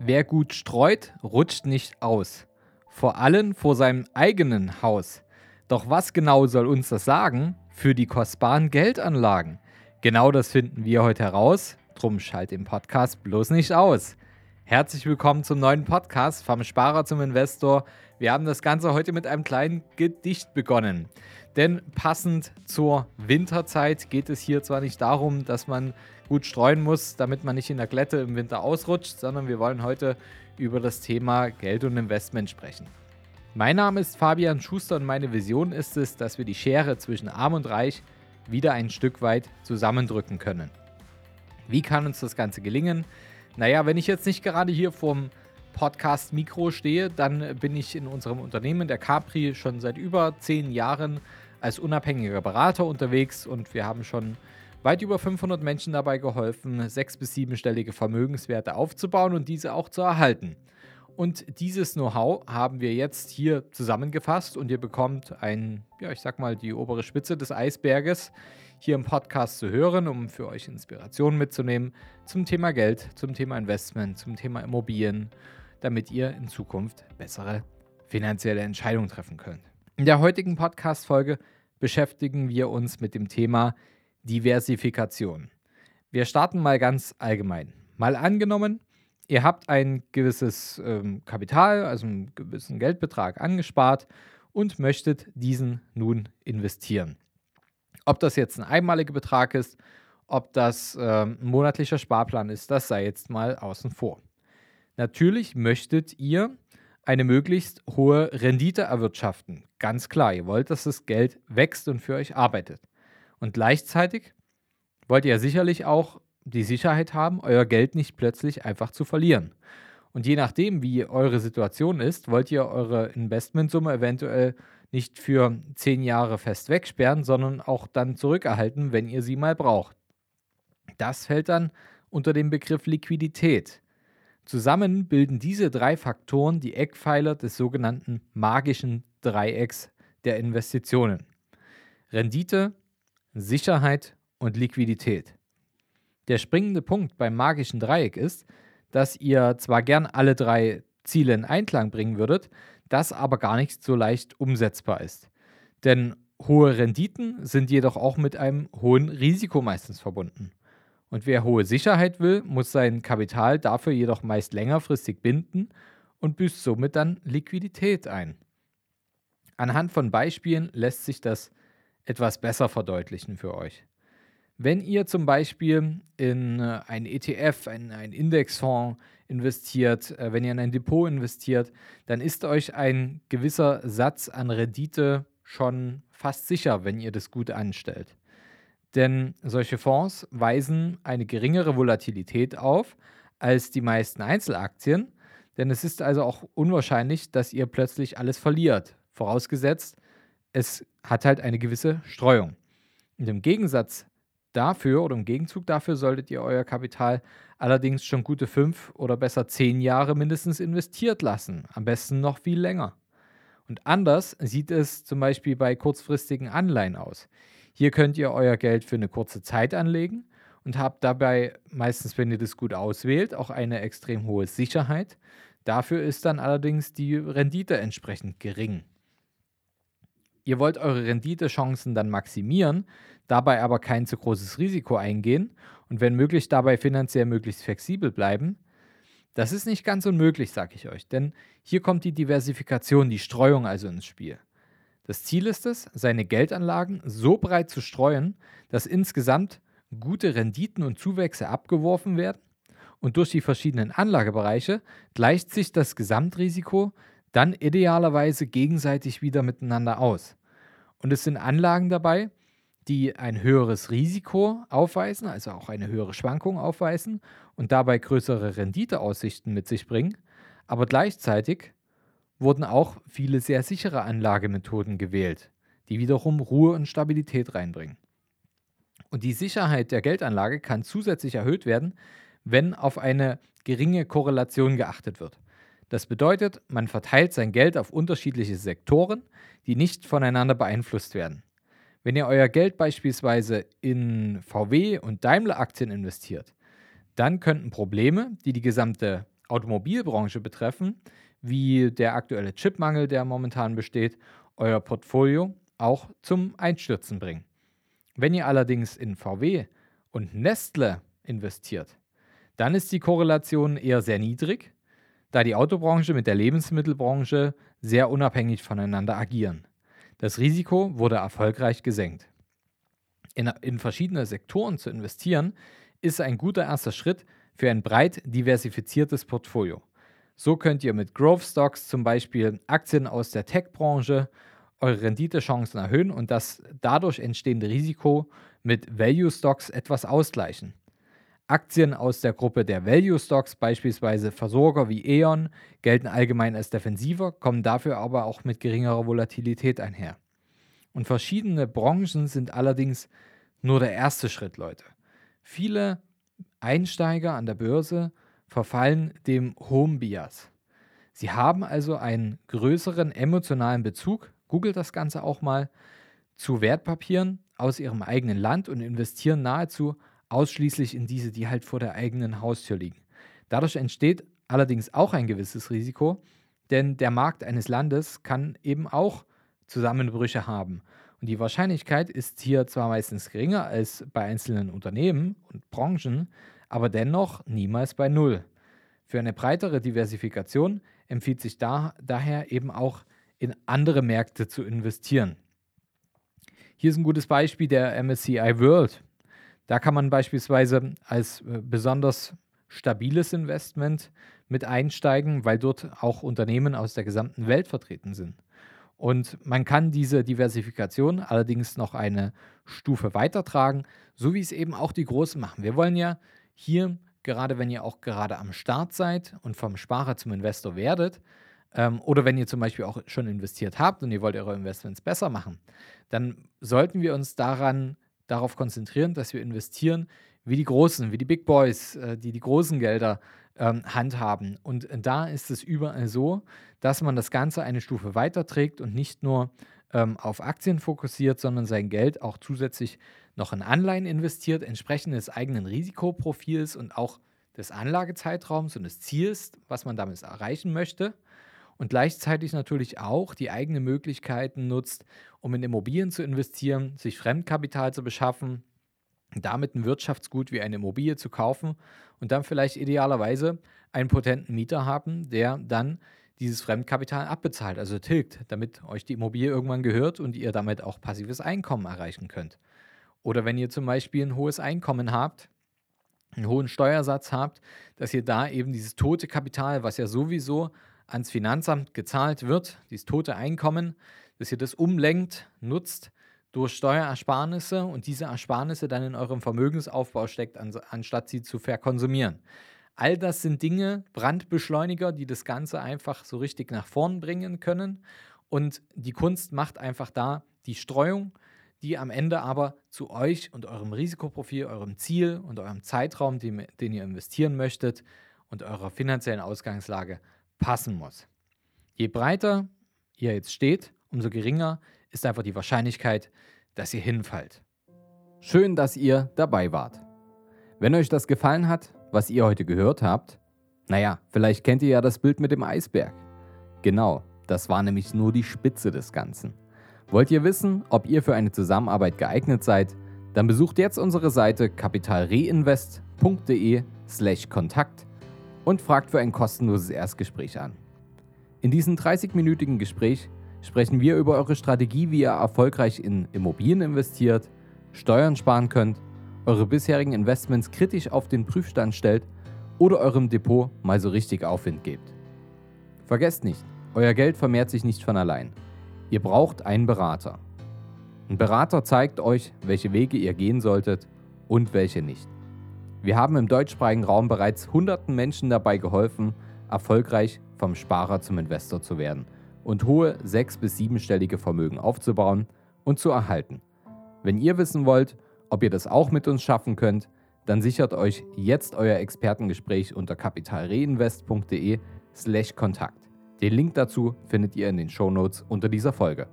Wer gut streut, rutscht nicht aus. Vor allem vor seinem eigenen Haus. Doch was genau soll uns das sagen für die kostbaren Geldanlagen? Genau das finden wir heute heraus. Drum schalt den Podcast bloß nicht aus. Herzlich willkommen zum neuen Podcast vom Sparer zum Investor. Wir haben das Ganze heute mit einem kleinen Gedicht begonnen. Denn passend zur Winterzeit geht es hier zwar nicht darum, dass man gut streuen muss, damit man nicht in der Glätte im Winter ausrutscht, sondern wir wollen heute über das Thema Geld und Investment sprechen. Mein Name ist Fabian Schuster und meine Vision ist es, dass wir die Schere zwischen Arm und Reich wieder ein Stück weit zusammendrücken können. Wie kann uns das Ganze gelingen? Naja, wenn ich jetzt nicht gerade hier vorm Podcast Mikro stehe, dann bin ich in unserem Unternehmen, der Capri, schon seit über zehn Jahren als unabhängiger Berater unterwegs und wir haben schon weit über 500 Menschen dabei geholfen, sechs- bis siebenstellige Vermögenswerte aufzubauen und diese auch zu erhalten. Und dieses Know-how haben wir jetzt hier zusammengefasst und ihr bekommt ein, ja, ich sag mal, die obere Spitze des Eisberges hier im Podcast zu hören, um für euch Inspirationen mitzunehmen zum Thema Geld, zum Thema Investment, zum Thema Immobilien, damit ihr in Zukunft bessere finanzielle Entscheidungen treffen könnt. In der heutigen Podcast-Folge beschäftigen wir uns mit dem Thema Diversifikation. Wir starten mal ganz allgemein. Mal angenommen, ihr habt ein gewisses ähm, Kapital, also einen gewissen Geldbetrag angespart und möchtet diesen nun investieren. Ob das jetzt ein einmaliger Betrag ist, ob das ähm, ein monatlicher Sparplan ist, das sei jetzt mal außen vor. Natürlich möchtet ihr eine möglichst hohe Rendite erwirtschaften. Ganz klar, ihr wollt, dass das Geld wächst und für euch arbeitet. Und gleichzeitig wollt ihr sicherlich auch die Sicherheit haben, euer Geld nicht plötzlich einfach zu verlieren. Und je nachdem, wie eure Situation ist, wollt ihr eure Investmentsumme eventuell nicht für zehn Jahre fest wegsperren, sondern auch dann zurückerhalten, wenn ihr sie mal braucht. Das fällt dann unter den Begriff Liquidität. Zusammen bilden diese drei Faktoren die Eckpfeiler des sogenannten magischen Dreiecks der Investitionen. Rendite, Sicherheit und Liquidität. Der springende Punkt beim magischen Dreieck ist, dass ihr zwar gern alle drei Ziele in Einklang bringen würdet, das aber gar nicht so leicht umsetzbar ist. Denn hohe Renditen sind jedoch auch mit einem hohen Risiko meistens verbunden. Und wer hohe Sicherheit will, muss sein Kapital dafür jedoch meist längerfristig binden und büßt somit dann Liquidität ein. Anhand von Beispielen lässt sich das etwas besser verdeutlichen für euch. Wenn ihr zum Beispiel in äh, ein ETF, ein, ein Indexfonds investiert, äh, wenn ihr in ein Depot investiert, dann ist euch ein gewisser Satz an Rendite schon fast sicher, wenn ihr das gut anstellt. Denn solche Fonds weisen eine geringere Volatilität auf als die meisten Einzelaktien. Denn es ist also auch unwahrscheinlich, dass ihr plötzlich alles verliert. Vorausgesetzt, es hat halt eine gewisse Streuung. Und im Gegensatz dafür oder im Gegenzug dafür solltet ihr euer Kapital allerdings schon gute fünf oder besser zehn Jahre mindestens investiert lassen. Am besten noch viel länger. Und anders sieht es zum Beispiel bei kurzfristigen Anleihen aus. Hier könnt ihr euer Geld für eine kurze Zeit anlegen und habt dabei meistens, wenn ihr das gut auswählt, auch eine extrem hohe Sicherheit. Dafür ist dann allerdings die Rendite entsprechend gering. Ihr wollt eure Renditechancen dann maximieren, dabei aber kein zu großes Risiko eingehen und wenn möglich dabei finanziell möglichst flexibel bleiben. Das ist nicht ganz unmöglich, sage ich euch, denn hier kommt die Diversifikation, die Streuung also ins Spiel. Das Ziel ist es, seine Geldanlagen so breit zu streuen, dass insgesamt gute Renditen und Zuwächse abgeworfen werden und durch die verschiedenen Anlagebereiche gleicht sich das Gesamtrisiko dann idealerweise gegenseitig wieder miteinander aus. Und es sind Anlagen dabei, die ein höheres Risiko aufweisen, also auch eine höhere Schwankung aufweisen und dabei größere Renditeaussichten mit sich bringen, aber gleichzeitig wurden auch viele sehr sichere Anlagemethoden gewählt, die wiederum Ruhe und Stabilität reinbringen. Und die Sicherheit der Geldanlage kann zusätzlich erhöht werden, wenn auf eine geringe Korrelation geachtet wird. Das bedeutet, man verteilt sein Geld auf unterschiedliche Sektoren, die nicht voneinander beeinflusst werden. Wenn ihr euer Geld beispielsweise in VW und Daimler Aktien investiert, dann könnten Probleme, die die gesamte Automobilbranche betreffen, wie der aktuelle Chipmangel, der momentan besteht, euer Portfolio auch zum Einstürzen bringen. Wenn ihr allerdings in VW und Nestle investiert, dann ist die Korrelation eher sehr niedrig, da die Autobranche mit der Lebensmittelbranche sehr unabhängig voneinander agieren. Das Risiko wurde erfolgreich gesenkt. In, in verschiedene Sektoren zu investieren, ist ein guter erster Schritt für ein breit diversifiziertes Portfolio. So könnt ihr mit Growth Stocks zum Beispiel Aktien aus der Tech-Branche eure Renditechancen erhöhen und das dadurch entstehende Risiko mit Value Stocks etwas ausgleichen. Aktien aus der Gruppe der Value Stocks, beispielsweise Versorger wie E.ON, gelten allgemein als defensiver, kommen dafür aber auch mit geringerer Volatilität einher. Und verschiedene Branchen sind allerdings nur der erste Schritt, Leute. Viele Einsteiger an der Börse verfallen dem Home Bias. Sie haben also einen größeren emotionalen Bezug, googelt das Ganze auch mal, zu Wertpapieren aus ihrem eigenen Land und investieren nahezu ausschließlich in diese, die halt vor der eigenen Haustür liegen. Dadurch entsteht allerdings auch ein gewisses Risiko, denn der Markt eines Landes kann eben auch Zusammenbrüche haben. Und die Wahrscheinlichkeit ist hier zwar meistens geringer als bei einzelnen Unternehmen und Branchen, aber dennoch niemals bei Null. Für eine breitere Diversifikation empfiehlt sich da, daher eben auch in andere Märkte zu investieren. Hier ist ein gutes Beispiel der MSCI World. Da kann man beispielsweise als äh, besonders stabiles Investment mit einsteigen, weil dort auch Unternehmen aus der gesamten Welt vertreten sind. Und man kann diese Diversifikation allerdings noch eine Stufe weitertragen, so wie es eben auch die Großen machen. Wir wollen ja hier, gerade wenn ihr auch gerade am Start seid und vom Sparer zum Investor werdet, ähm, oder wenn ihr zum Beispiel auch schon investiert habt und ihr wollt eure Investments besser machen, dann sollten wir uns daran darauf konzentrieren, dass wir investieren wie die Großen, wie die Big Boys, äh, die die großen Gelder ähm, handhaben. Und da ist es überall so, dass man das Ganze eine Stufe weiterträgt und nicht nur ähm, auf Aktien fokussiert, sondern sein Geld auch zusätzlich noch in Anleihen investiert, entsprechend des eigenen Risikoprofils und auch des Anlagezeitraums und des Ziels, was man damit erreichen möchte. Und gleichzeitig natürlich auch die eigenen Möglichkeiten nutzt, um in Immobilien zu investieren, sich Fremdkapital zu beschaffen, damit ein Wirtschaftsgut wie eine Immobilie zu kaufen und dann vielleicht idealerweise einen potenten Mieter haben, der dann dieses Fremdkapital abbezahlt, also tilgt, damit euch die Immobilie irgendwann gehört und ihr damit auch passives Einkommen erreichen könnt. Oder wenn ihr zum Beispiel ein hohes Einkommen habt, einen hohen Steuersatz habt, dass ihr da eben dieses tote Kapital, was ja sowieso ans Finanzamt gezahlt wird, dieses tote Einkommen, dass ihr das umlenkt, nutzt durch Steuerersparnisse und diese Ersparnisse dann in eurem Vermögensaufbau steckt, anstatt sie zu verkonsumieren. All das sind Dinge, Brandbeschleuniger, die das Ganze einfach so richtig nach vorn bringen können. Und die Kunst macht einfach da die Streuung, die am Ende aber zu euch und eurem Risikoprofil, eurem Ziel und eurem Zeitraum, den, den ihr investieren möchtet und eurer finanziellen Ausgangslage passen muss. Je breiter ihr jetzt steht, umso geringer ist einfach die Wahrscheinlichkeit, dass ihr hinfallt. Schön, dass ihr dabei wart. Wenn euch das gefallen hat, was ihr heute gehört habt, naja, vielleicht kennt ihr ja das Bild mit dem Eisberg. Genau, das war nämlich nur die Spitze des Ganzen. Wollt ihr wissen, ob ihr für eine Zusammenarbeit geeignet seid? Dann besucht jetzt unsere Seite kapitalreinvest.de/slash Kontakt und fragt für ein kostenloses Erstgespräch an. In diesem 30-minütigen Gespräch sprechen wir über eure Strategie, wie ihr erfolgreich in Immobilien investiert, Steuern sparen könnt, eure bisherigen Investments kritisch auf den Prüfstand stellt oder eurem Depot mal so richtig Aufwind gebt. Vergesst nicht, euer Geld vermehrt sich nicht von allein. Ihr braucht einen Berater. Ein Berater zeigt euch, welche Wege ihr gehen solltet und welche nicht. Wir haben im deutschsprachigen Raum bereits hunderten Menschen dabei geholfen, erfolgreich vom Sparer zum Investor zu werden – und hohe sechs- bis siebenstellige Vermögen aufzubauen und zu erhalten. Wenn ihr wissen wollt, ob ihr das auch mit uns schaffen könnt, dann sichert euch jetzt euer Expertengespräch unter kapitalreinvest.de/kontakt. Den Link dazu findet ihr in den Shownotes unter dieser Folge.